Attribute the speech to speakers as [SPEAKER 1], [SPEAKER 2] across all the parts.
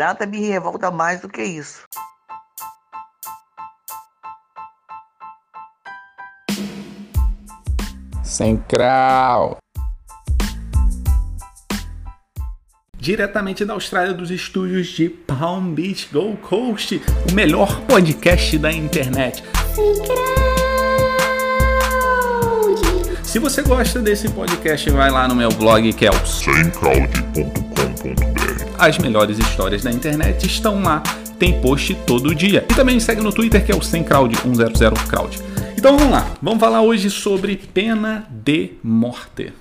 [SPEAKER 1] nada me revolta mais do que isso.
[SPEAKER 2] Sem crau.
[SPEAKER 3] Diretamente da Austrália, dos estúdios de Palm Beach Gold Coast, o melhor podcast da internet. Sem Se você gosta desse podcast, vai lá no meu blog que é o semcrowd.com.br. As melhores histórias da internet estão lá, tem post todo dia. E também segue no Twitter que é o semcrowd100crowd. Então vamos lá, vamos falar hoje sobre pena de morte.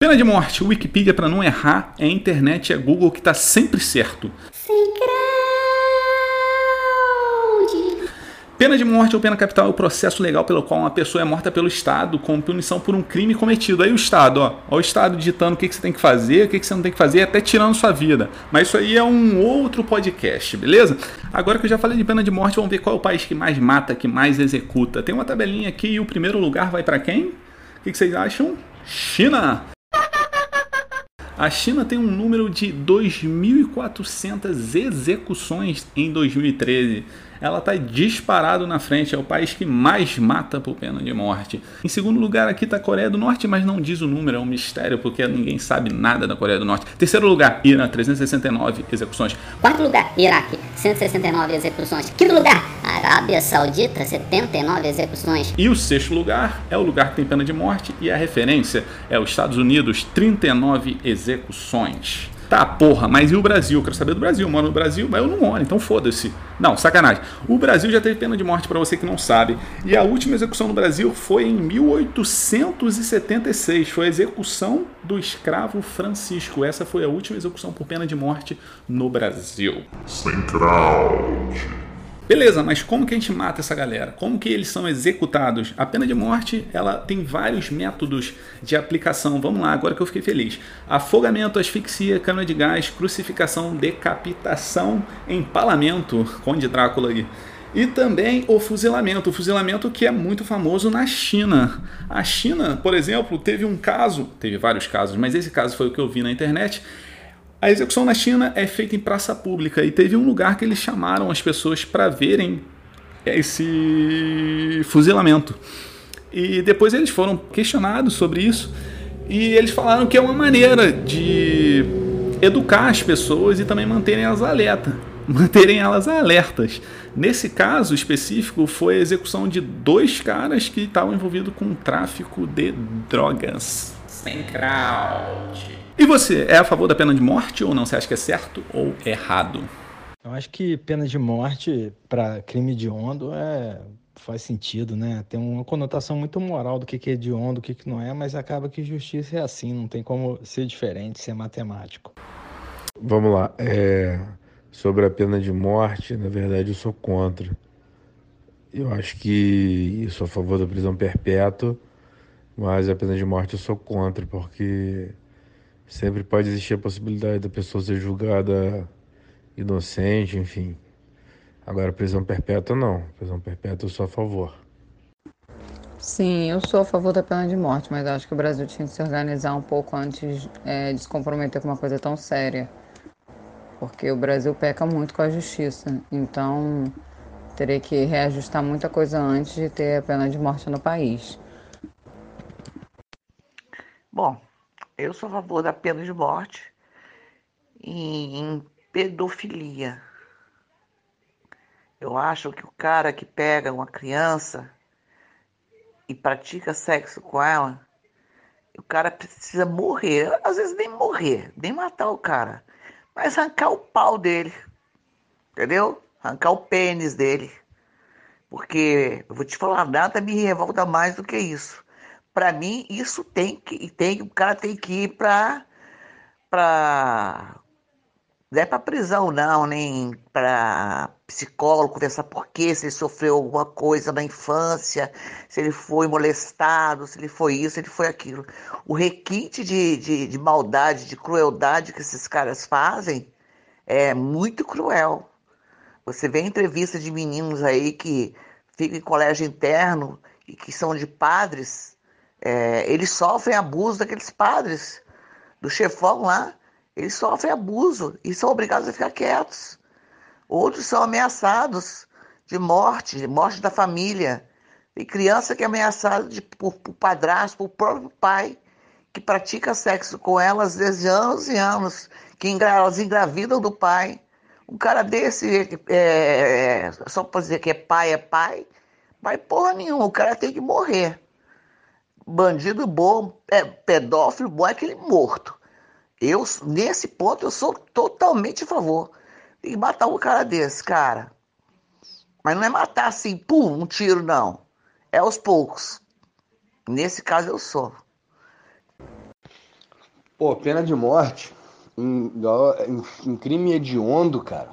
[SPEAKER 3] Pena de morte, Wikipedia para não errar, é a internet, é Google que está sempre certo. Pena de morte ou pena capital é o processo legal pelo qual uma pessoa é morta pelo Estado com punição por um crime cometido. Aí o Estado, ó, ó o Estado ditando o que, que você tem que fazer, o que, que você não tem que fazer, até tirando sua vida. Mas isso aí é um outro podcast, beleza? Agora que eu já falei de pena de morte, vamos ver qual é o país que mais mata, que mais executa. Tem uma tabelinha aqui e o primeiro lugar vai para quem? O que, que vocês acham? China! A China tem um número de 2.400 execuções em 2013 ela está disparado na frente, é o país que mais mata por pena de morte. Em segundo lugar, aqui está a Coreia do Norte, mas não diz o número, é um mistério, porque ninguém sabe nada da Coreia do Norte. Terceiro lugar, Irã, 369 execuções.
[SPEAKER 4] Quarto lugar, Iraque, 169 execuções. Quinto lugar, Arábia Saudita, 79 execuções.
[SPEAKER 3] E o sexto lugar é o lugar que tem pena de morte e a referência é os Estados Unidos, 39 execuções. Tá, porra, mas e o Brasil? Eu quero saber do Brasil. Moro no Brasil, mas eu não moro, então foda-se. Não, sacanagem. O Brasil já teve pena de morte para você que não sabe. E a última execução no Brasil foi em 1876. Foi a execução do escravo Francisco. Essa foi a última execução por pena de morte no Brasil. Crowd. Beleza, mas como que a gente mata essa galera? Como que eles são executados? A pena de morte, ela tem vários métodos de aplicação. Vamos lá, agora que eu fiquei feliz. Afogamento, asfixia, câmara de gás, crucificação, decapitação, empalamento, Conde Drácula aí. E também o fuzilamento, o fuzilamento que é muito famoso na China. A China, por exemplo, teve um caso, teve vários casos, mas esse caso foi o que eu vi na internet, a execução na China é feita em praça pública e teve um lugar que eles chamaram as pessoas para verem esse fuzilamento. E depois eles foram questionados sobre isso e eles falaram que é uma maneira de educar as pessoas e também manterem elas alertas, manterem elas alertas. Nesse caso específico foi a execução de dois caras que estavam envolvidos com tráfico de drogas. Sem crowd. E você, é a favor da pena de morte ou não? Você acha que é certo ou errado?
[SPEAKER 5] Eu acho que pena de morte para crime hediondo é faz sentido, né? Tem uma conotação muito moral do que é hediondo, o que não é, mas acaba que justiça é assim, não tem como ser diferente, ser matemático.
[SPEAKER 6] Vamos lá. É... Sobre a pena de morte, na verdade, eu sou contra. Eu acho que sou a favor da prisão perpétua, mas a pena de morte eu sou contra, porque Sempre pode existir a possibilidade da pessoa ser julgada inocente, enfim. Agora, prisão perpétua, não. Prisão perpétua, eu sou a favor.
[SPEAKER 7] Sim, eu sou a favor da pena de morte, mas acho que o Brasil tinha que se organizar um pouco antes é, de se comprometer com uma coisa tão séria. Porque o Brasil peca muito com a justiça. Então, teria que reajustar muita coisa antes de ter a pena de morte no país.
[SPEAKER 1] Bom, eu sou a favor da pena de morte em, em pedofilia. Eu acho que o cara que pega uma criança e pratica sexo com ela, o cara precisa morrer. Às vezes nem morrer, nem matar o cara, mas arrancar o pau dele. Entendeu? Arrancar o pênis dele. Porque eu vou te falar, nada me revolta mais do que isso para mim isso tem que tem o cara tem que ir para para não é para prisão não nem para psicólogo conversar por quê se ele sofreu alguma coisa na infância se ele foi molestado se ele foi isso se ele foi aquilo. O requinte de, de, de maldade de crueldade que esses caras fazem é muito cruel. Você vê entrevistas de meninos aí que ficam em colégio interno e que são de padres é, eles sofrem abuso daqueles padres, do chefão lá. Eles sofrem abuso e são obrigados a ficar quietos. Outros são ameaçados de morte, de morte da família. Tem criança que é ameaçada de, por, por padrasto, por próprio pai, que pratica sexo com elas desde anos e anos, que elas engravidam do pai. Um cara desse, é, é, só para dizer que é pai, é pai, mas porra nenhuma, o cara tem que morrer. Bandido bom, é, pedófilo bom é aquele morto. Eu, nesse ponto, eu sou totalmente a favor. Tem que matar um cara desse, cara. Mas não é matar assim, pum, um tiro, não. É aos poucos. Nesse caso eu sou.
[SPEAKER 8] Pô, pena de morte em, em, em crime hediondo, cara.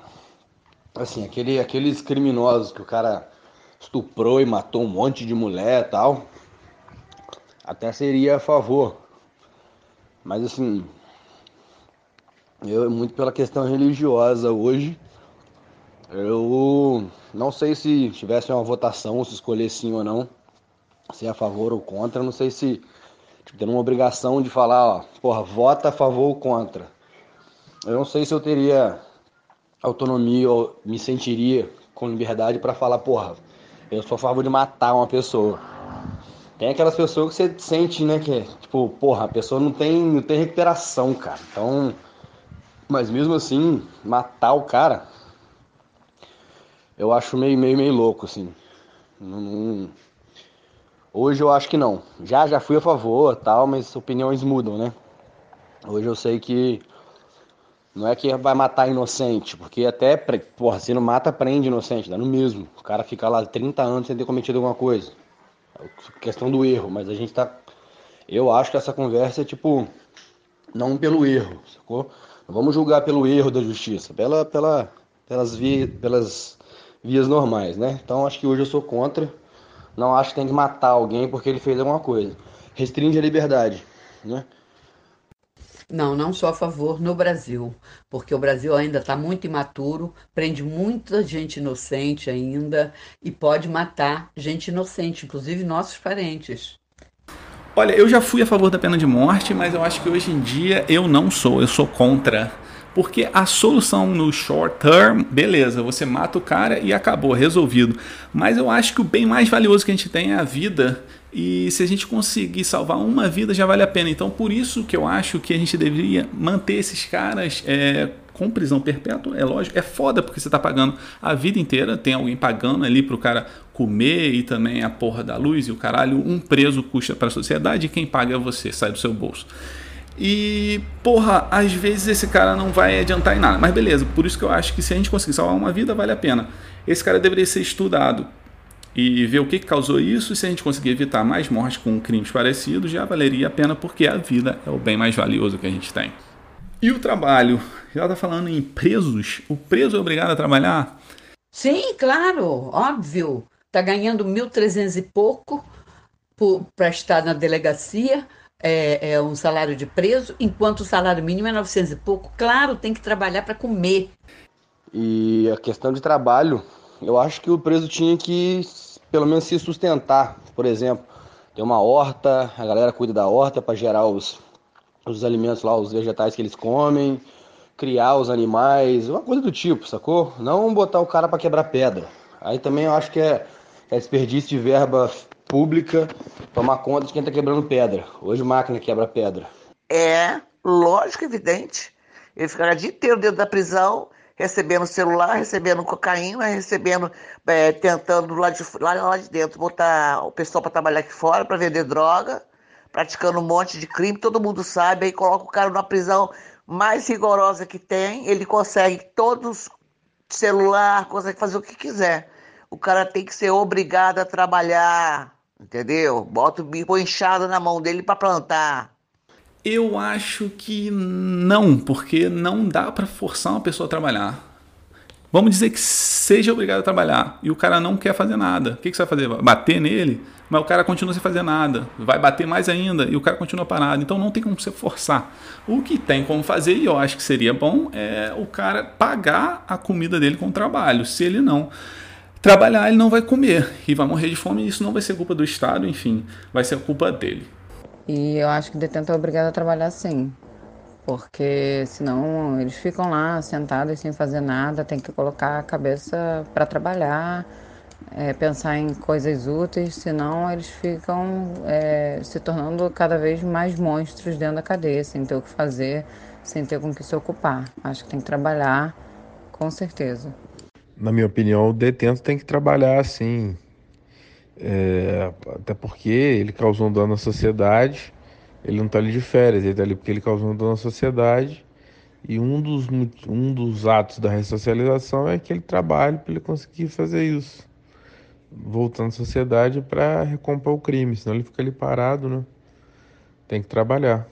[SPEAKER 8] Assim, aquele, aqueles criminosos que o cara estuprou e matou um monte de mulher e tal. Até seria a favor. Mas assim, eu muito pela questão religiosa hoje. Eu não sei se tivesse uma votação, se escolher sim ou não, se é a favor ou contra, não sei se tipo, tem uma obrigação de falar, ó, porra, vota a favor ou contra. Eu não sei se eu teria autonomia ou me sentiria com liberdade para falar, porra, eu sou a favor de matar uma pessoa. Tem aquelas pessoas que você sente, né, que é, tipo, porra, a pessoa não tem, não tem recuperação, cara. Então, mas mesmo assim, matar o cara, eu acho meio, meio, meio louco, assim. Hoje eu acho que não. Já, já fui a favor, tal, mas opiniões mudam, né? Hoje eu sei que não é que vai matar inocente, porque até, porra, se não mata, prende inocente, dá no mesmo. O cara fica lá 30 anos sem ter cometido alguma coisa. Questão do erro, mas a gente tá. Eu acho que essa conversa é tipo. Não pelo erro, sacou? Não vamos julgar pelo erro da justiça, pela, pela, pelas, vi, pelas vias normais, né? Então acho que hoje eu sou contra. Não acho que tem que matar alguém porque ele fez alguma coisa. Restringe a liberdade, né?
[SPEAKER 9] Não, não sou a favor no Brasil, porque o Brasil ainda está muito imaturo, prende muita gente inocente ainda e pode matar gente inocente, inclusive nossos parentes.
[SPEAKER 3] Olha, eu já fui a favor da pena de morte, mas eu acho que hoje em dia eu não sou, eu sou contra. Porque a solução no short term, beleza, você mata o cara e acabou, resolvido. Mas eu acho que o bem mais valioso que a gente tem é a vida. E se a gente conseguir salvar uma vida, já vale a pena. Então, por isso que eu acho que a gente deveria manter esses caras é, com prisão perpétua. É lógico, é foda porque você está pagando a vida inteira. Tem alguém pagando ali para o cara comer e também a porra da luz e o caralho. Um preso custa para a sociedade e quem paga é você, sai do seu bolso. E, porra, às vezes esse cara não vai adiantar em nada. Mas beleza, por isso que eu acho que se a gente conseguir salvar uma vida, vale a pena. Esse cara deveria ser estudado e ver o que causou isso. E se a gente conseguir evitar mais mortes com crimes parecidos, já valeria a pena, porque a vida é o bem mais valioso que a gente tem. E o trabalho? Já está falando em presos? O preso é obrigado a trabalhar?
[SPEAKER 9] Sim, claro, óbvio. Está ganhando 1.300 e pouco para estar na delegacia é, é, um salário de preso, enquanto o salário mínimo é 900 e pouco. Claro, tem que trabalhar para comer.
[SPEAKER 8] E a questão de trabalho, eu acho que o preso tinha que, pelo menos, se sustentar. Por exemplo, tem uma horta, a galera cuida da horta para gerar os, os alimentos lá, os vegetais que eles comem, criar os animais, uma coisa do tipo, sacou? Não botar o cara para quebrar pedra. Aí também eu acho que é, é desperdício de verba pública tomar conta de quem está quebrando pedra. Hoje máquina quebra pedra.
[SPEAKER 1] É, lógico, evidente. Ele ficará o dia inteiro dentro da prisão, recebendo celular, recebendo cocaína, recebendo, é, tentando lá de, lá, lá de dentro botar o pessoal para trabalhar aqui fora, para vender droga, praticando um monte de crime, todo mundo sabe, aí coloca o cara numa prisão mais rigorosa que tem, ele consegue todos celular, consegue fazer o que quiser. O cara tem que ser obrigado a trabalhar. Entendeu? Bota o bico inchado na mão dele para plantar.
[SPEAKER 3] Eu acho que não, porque não dá para forçar uma pessoa a trabalhar. Vamos dizer que seja obrigado a trabalhar e o cara não quer fazer nada. O que, que você vai fazer? Bater nele? Mas o cara continua sem fazer nada. Vai bater mais ainda e o cara continua parado. Então não tem como você forçar. O que tem como fazer, e eu acho que seria bom, é o cara pagar a comida dele com trabalho. Se ele não trabalhar, ele não vai comer e vai morrer de fome. E isso não vai ser culpa do Estado, enfim, vai ser culpa dele.
[SPEAKER 7] E eu acho que detento é obrigado a trabalhar sim. porque senão eles ficam lá sentados sem fazer nada, tem que colocar a cabeça para trabalhar, é, pensar em coisas úteis, senão eles ficam é, se tornando cada vez mais monstros dentro da cadeia, sem ter o que fazer, sem ter com o que se ocupar. Acho que tem que trabalhar, com certeza.
[SPEAKER 6] Na minha opinião, o detento tem que trabalhar assim, é, até porque ele causou um dano à sociedade, ele não está ali de férias, ele está ali porque ele causou um dano à sociedade. E um dos, um dos atos da ressocialização é que ele trabalhe para ele conseguir fazer isso voltando à sociedade para recompor o crime, senão ele fica ali parado, né? Tem que trabalhar.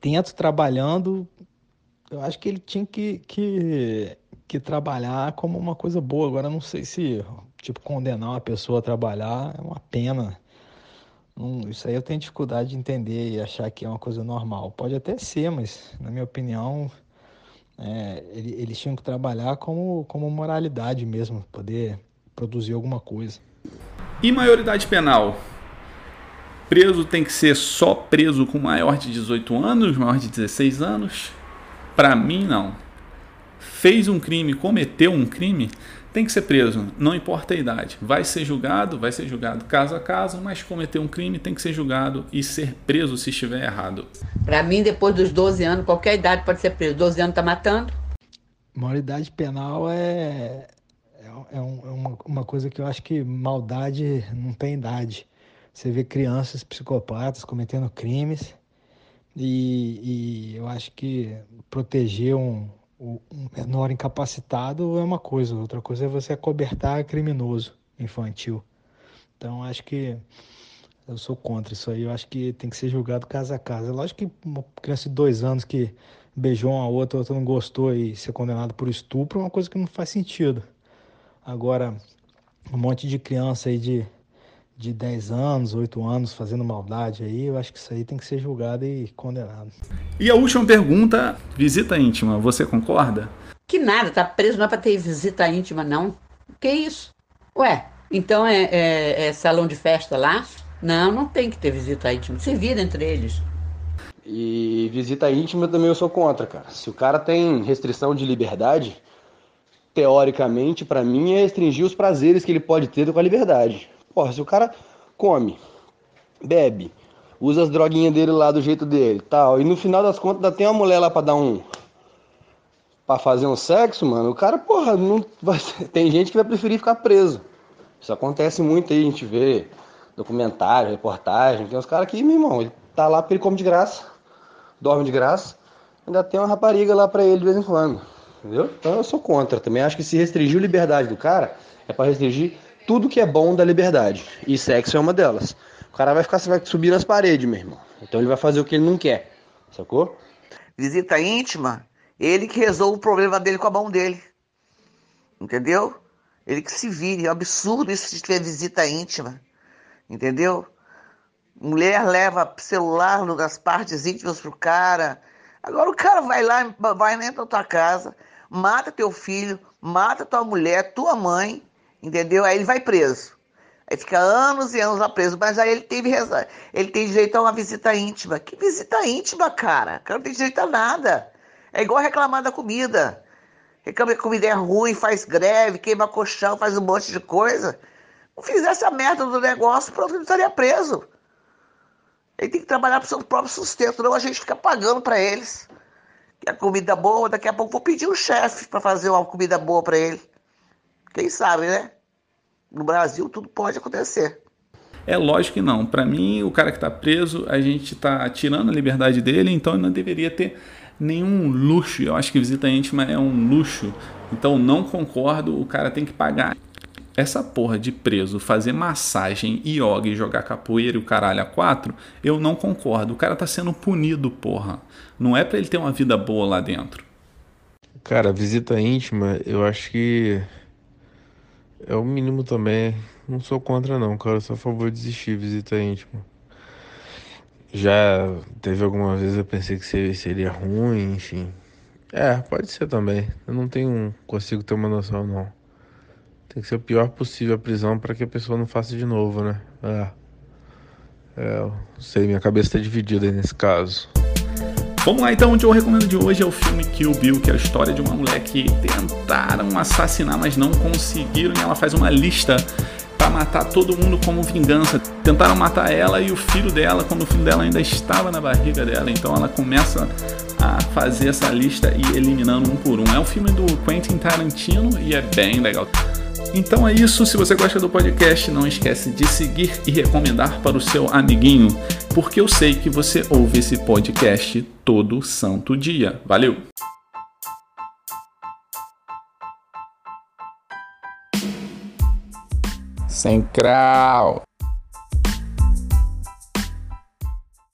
[SPEAKER 5] Tento trabalhando, eu acho que ele tinha que, que, que trabalhar como uma coisa boa. Agora, não sei se, tipo, condenar uma pessoa a trabalhar é uma pena. Não, isso aí eu tenho dificuldade de entender e achar que é uma coisa normal. Pode até ser, mas, na minha opinião, é, eles tinham que trabalhar como, como moralidade mesmo, poder produzir alguma coisa.
[SPEAKER 3] E maioridade penal? Preso tem que ser só preso com maior de 18 anos, maior de 16 anos? Para mim, não. Fez um crime, cometeu um crime, tem que ser preso, não importa a idade. Vai ser julgado, vai ser julgado caso a caso, mas cometeu um crime tem que ser julgado e ser preso se estiver errado.
[SPEAKER 9] Para mim, depois dos 12 anos, qualquer idade pode ser preso. 12 anos tá matando?
[SPEAKER 5] Maioridade penal é é, um, é uma, uma coisa que eu acho que maldade não tem idade. Você vê crianças psicopatas cometendo crimes e, e eu acho que proteger um, um menor incapacitado é uma coisa, outra coisa é você acobertar criminoso infantil. Então acho que eu sou contra isso aí. Eu acho que tem que ser julgado caso a caso. É lógico que uma criança de dois anos que beijou uma outra, outra não gostou e ser condenado por estupro é uma coisa que não faz sentido. Agora, um monte de criança aí de, de 10 anos, 8 anos fazendo maldade aí, eu acho que isso aí tem que ser julgado e condenado.
[SPEAKER 3] E a última pergunta, visita íntima, você concorda?
[SPEAKER 9] Que nada, tá preso não é pra ter visita íntima, não. Que isso? Ué, então é, é, é salão de festa lá? Não, não tem que ter visita íntima. Se vira entre eles.
[SPEAKER 8] E visita íntima também eu sou contra, cara. Se o cara tem restrição de liberdade, teoricamente, para mim, é restringir os prazeres que ele pode ter com a liberdade. Porra, se o cara come, bebe, usa as droguinhas dele lá do jeito dele, tal, e no final das contas ainda tem uma mulher lá para dar um para fazer um sexo, mano, o cara, porra, não vai... tem gente que vai preferir ficar preso. Isso acontece muito aí, a gente vê documentário, reportagem, tem uns caras que, meu irmão, ele tá lá porque ele come de graça, dorme de graça, ainda tem uma rapariga lá para ele de vez em quando. Entendeu? Então eu sou contra. Também acho que se restringir a liberdade do cara, é para restringir tudo que é bom da liberdade. E sexo é uma delas. O cara vai ficar vai subir nas paredes, meu irmão. Então ele vai fazer o que ele não quer. Sacou?
[SPEAKER 1] Visita íntima, ele que resolve o problema dele com a mão dele. Entendeu? Ele que se vire. É um absurdo isso se tiver visita íntima. Entendeu? Mulher leva celular nas partes íntimas pro cara. Agora o cara vai lá, vai da tua casa, mata teu filho, mata tua mulher, tua mãe, entendeu? Aí ele vai preso. Aí fica anos e anos lá preso, mas aí ele teve ele tem direito a uma visita íntima. Que visita íntima, cara? O cara não tem direito a nada. É igual reclamar da comida. Reclama que a comida é ruim, faz greve, queima colchão, faz um monte de coisa. Não fizesse a merda do negócio, pronto, ele estaria preso. Ele tem que trabalhar para o seu próprio sustento, não a gente fica pagando para eles que a comida boa, daqui a pouco vou pedir um chefe para fazer uma comida boa para ele. Quem sabe, né? No Brasil tudo pode acontecer.
[SPEAKER 3] É lógico que não. Para mim, o cara que está preso, a gente está tirando a liberdade dele, então ele não deveria ter nenhum luxo. Eu acho que visita íntima é um luxo. Então não concordo, o cara tem que pagar. Essa porra de preso fazer massagem, yoga e jogar capoeira e o caralho a quatro, eu não concordo. O cara tá sendo punido, porra. Não é para ele ter uma vida boa lá dentro.
[SPEAKER 6] Cara, visita íntima, eu acho que é o mínimo também. Não sou contra não, cara. Eu sou a favor de desistir visita íntima. Já teve algumas vezes eu pensei que seria ruim, enfim. É, pode ser também. Eu não tenho, consigo ter uma noção não. Tem que ser o pior possível a prisão para que a pessoa não faça de novo, né? É. É, não sei, minha cabeça está dividida aí nesse caso.
[SPEAKER 3] Vamos lá então, onde eu recomendo de hoje é o filme Kill Bill, que é a história de uma mulher que tentaram assassinar, mas não conseguiram, e ela faz uma lista para matar todo mundo como vingança. Tentaram matar ela e o filho dela quando o filho dela ainda estava na barriga dela. Então ela começa a fazer essa lista e eliminando um por um. É um filme do Quentin Tarantino e é bem legal. Então é isso. Se você gosta do podcast, não esquece de seguir e recomendar para o seu amiguinho, porque eu sei que você ouve esse podcast todo santo dia. Valeu!
[SPEAKER 2] Sem crowd.